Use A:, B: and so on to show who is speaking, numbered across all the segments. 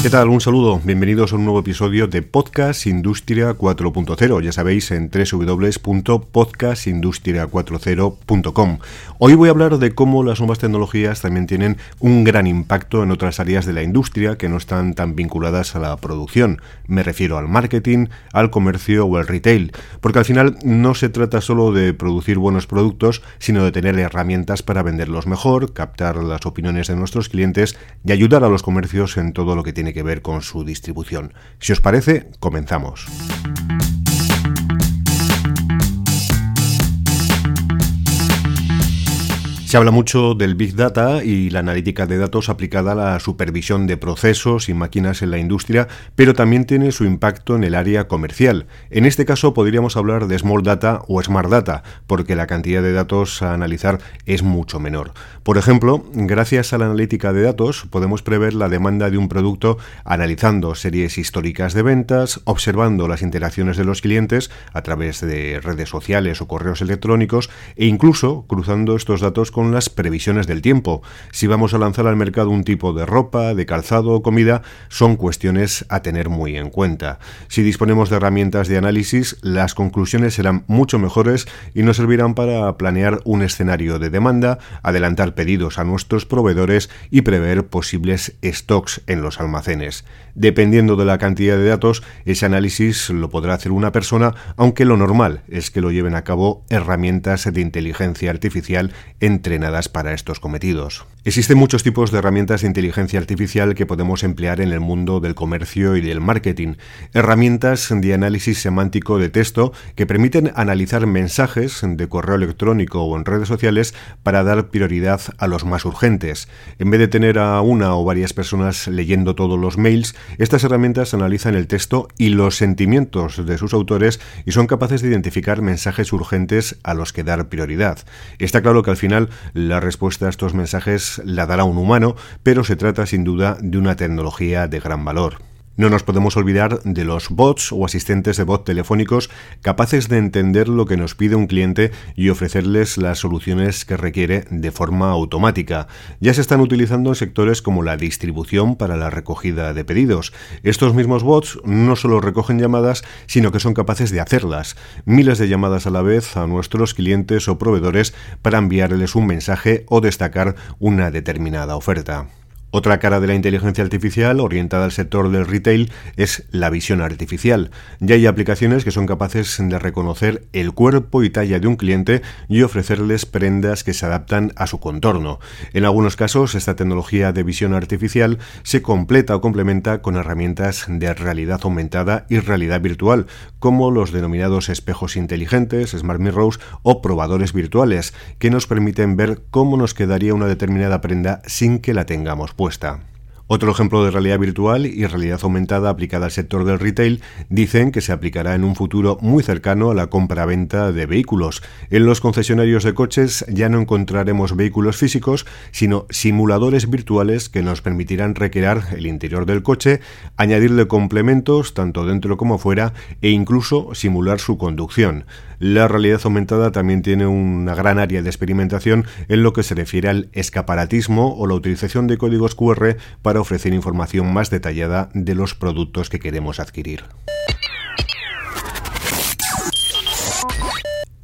A: ¿Qué tal? Un saludo. Bienvenidos a un nuevo episodio de Podcast Industria 4.0. Ya sabéis, en www.podcastindustria40.com. Hoy voy a hablar de cómo las nuevas tecnologías también tienen un gran impacto en otras áreas de la industria que no están tan vinculadas a la producción. Me refiero al marketing, al comercio o al retail. Porque al final no se trata solo de producir buenos productos, sino de tener herramientas para venderlos mejor, captar las opiniones de nuestros clientes y ayudar a los comercios en todo lo que tiene que ver con su distribución. Si os parece, comenzamos. Se habla mucho del Big Data y la analítica de datos aplicada a la supervisión de procesos y máquinas en la industria, pero también tiene su impacto en el área comercial. En este caso podríamos hablar de Small Data o Smart Data, porque la cantidad de datos a analizar es mucho menor. Por ejemplo, gracias a la analítica de datos podemos prever la demanda de un producto analizando series históricas de ventas, observando las interacciones de los clientes a través de redes sociales o correos electrónicos e incluso cruzando estos datos con las previsiones del tiempo. Si vamos a lanzar al mercado un tipo de ropa, de calzado o comida, son cuestiones a tener muy en cuenta. Si disponemos de herramientas de análisis, las conclusiones serán mucho mejores y nos servirán para planear un escenario de demanda, adelantar pedidos a nuestros proveedores y prever posibles stocks en los almacenes. Dependiendo de la cantidad de datos, ese análisis lo podrá hacer una persona, aunque lo normal es que lo lleven a cabo herramientas de inteligencia artificial entrenadas para estos cometidos. Existen muchos tipos de herramientas de inteligencia artificial que podemos emplear en el mundo del comercio y del marketing. Herramientas de análisis semántico de texto que permiten analizar mensajes de correo electrónico o en redes sociales para dar prioridad a los más urgentes. En vez de tener a una o varias personas leyendo todos los mails, estas herramientas analizan el texto y los sentimientos de sus autores y son capaces de identificar mensajes urgentes a los que dar prioridad. Está claro que al final la respuesta a estos mensajes la dará un humano, pero se trata sin duda de una tecnología de gran valor. No nos podemos olvidar de los bots o asistentes de bot telefónicos capaces de entender lo que nos pide un cliente y ofrecerles las soluciones que requiere de forma automática. Ya se están utilizando en sectores como la distribución para la recogida de pedidos. Estos mismos bots no solo recogen llamadas, sino que son capaces de hacerlas. Miles de llamadas a la vez a nuestros clientes o proveedores para enviarles un mensaje o destacar una determinada oferta. Otra cara de la inteligencia artificial orientada al sector del retail es la visión artificial. Ya hay aplicaciones que son capaces de reconocer el cuerpo y talla de un cliente y ofrecerles prendas que se adaptan a su contorno. En algunos casos, esta tecnología de visión artificial se completa o complementa con herramientas de realidad aumentada y realidad virtual, como los denominados espejos inteligentes, smart mirrors o probadores virtuales, que nos permiten ver cómo nos quedaría una determinada prenda sin que la tengamos puesta. Otro ejemplo de realidad virtual y realidad aumentada aplicada al sector del retail dicen que se aplicará en un futuro muy cercano a la compra-venta de vehículos. En los concesionarios de coches ya no encontraremos vehículos físicos, sino simuladores virtuales que nos permitirán recrear el interior del coche, añadirle complementos tanto dentro como fuera e incluso simular su conducción. La realidad aumentada también tiene una gran área de experimentación en lo que se refiere al escaparatismo o la utilización de códigos QR para ofrecer información más detallada de los productos que queremos adquirir.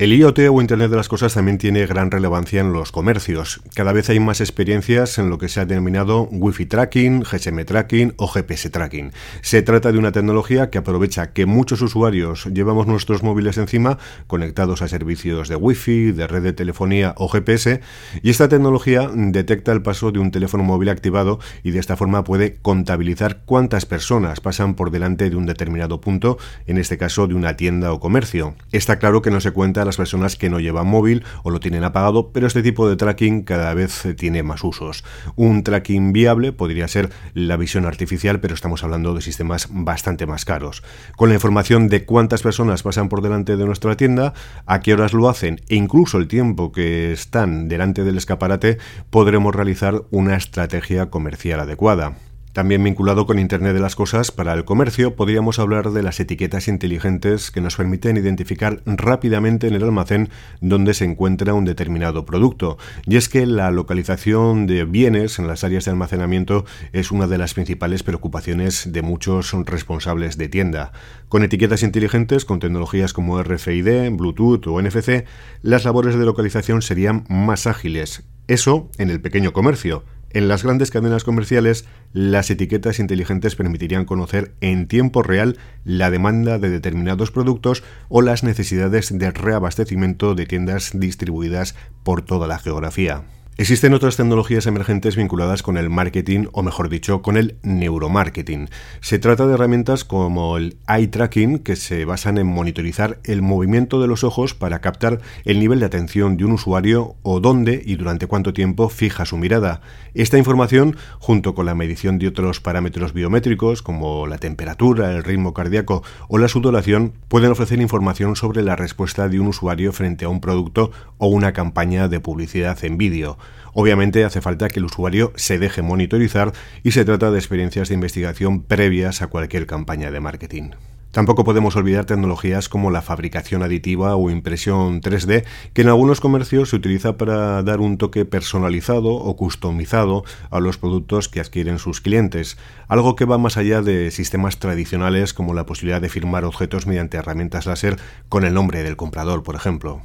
A: El IoT o Internet de las Cosas también tiene gran relevancia en los comercios. Cada vez hay más experiencias en lo que se ha denominado Wi-Fi tracking, GSM tracking o GPS tracking. Se trata de una tecnología que aprovecha que muchos usuarios llevamos nuestros móviles encima conectados a servicios de Wi-Fi, de red de telefonía o GPS y esta tecnología detecta el paso de un teléfono móvil activado y de esta forma puede contabilizar cuántas personas pasan por delante de un determinado punto, en este caso de una tienda o comercio. Está claro que no se cuenta las personas que no llevan móvil o lo tienen apagado, pero este tipo de tracking cada vez tiene más usos. Un tracking viable podría ser la visión artificial, pero estamos hablando de sistemas bastante más caros. Con la información de cuántas personas pasan por delante de nuestra tienda, a qué horas lo hacen e incluso el tiempo que están delante del escaparate, podremos realizar una estrategia comercial adecuada. También vinculado con Internet de las Cosas, para el comercio podríamos hablar de las etiquetas inteligentes que nos permiten identificar rápidamente en el almacén dónde se encuentra un determinado producto. Y es que la localización de bienes en las áreas de almacenamiento es una de las principales preocupaciones de muchos responsables de tienda. Con etiquetas inteligentes, con tecnologías como RFID, Bluetooth o NFC, las labores de localización serían más ágiles. Eso en el pequeño comercio en las grandes cadenas comerciales, las etiquetas inteligentes permitirían conocer en tiempo real la demanda de determinados productos o las necesidades de reabastecimiento de tiendas distribuidas por toda la geografía. Existen otras tecnologías emergentes vinculadas con el marketing, o mejor dicho, con el neuromarketing. Se trata de herramientas como el eye tracking, que se basan en monitorizar el movimiento de los ojos para captar el nivel de atención de un usuario o dónde y durante cuánto tiempo fija su mirada. Esta información, junto con la medición de otros parámetros biométricos como la temperatura, el ritmo cardíaco o la sudoración, pueden ofrecer información sobre la respuesta de un usuario frente a un producto o una campaña de publicidad en vídeo. Obviamente hace falta que el usuario se deje monitorizar y se trata de experiencias de investigación previas a cualquier campaña de marketing. Tampoco podemos olvidar tecnologías como la fabricación aditiva o impresión 3D, que en algunos comercios se utiliza para dar un toque personalizado o customizado a los productos que adquieren sus clientes, algo que va más allá de sistemas tradicionales como la posibilidad de firmar objetos mediante herramientas láser con el nombre del comprador, por ejemplo.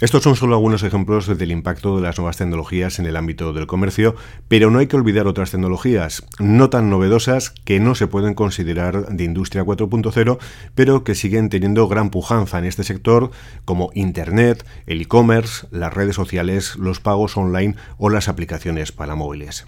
A: Estos son solo algunos ejemplos del impacto de las nuevas tecnologías en el ámbito del comercio, pero no hay que olvidar otras tecnologías, no tan novedosas que no se pueden considerar de industria 4.0, pero que siguen teniendo gran pujanza en este sector, como Internet, el e-commerce, las redes sociales, los pagos online o las aplicaciones para móviles.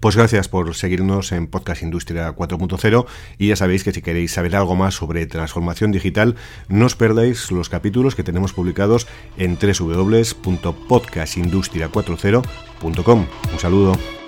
A: Pues gracias por seguirnos en Podcast Industria 4.0 y ya sabéis que si queréis saber algo más sobre transformación digital, no os perdáis los capítulos que tenemos publicados en www.podcastindustria40.com. Un saludo.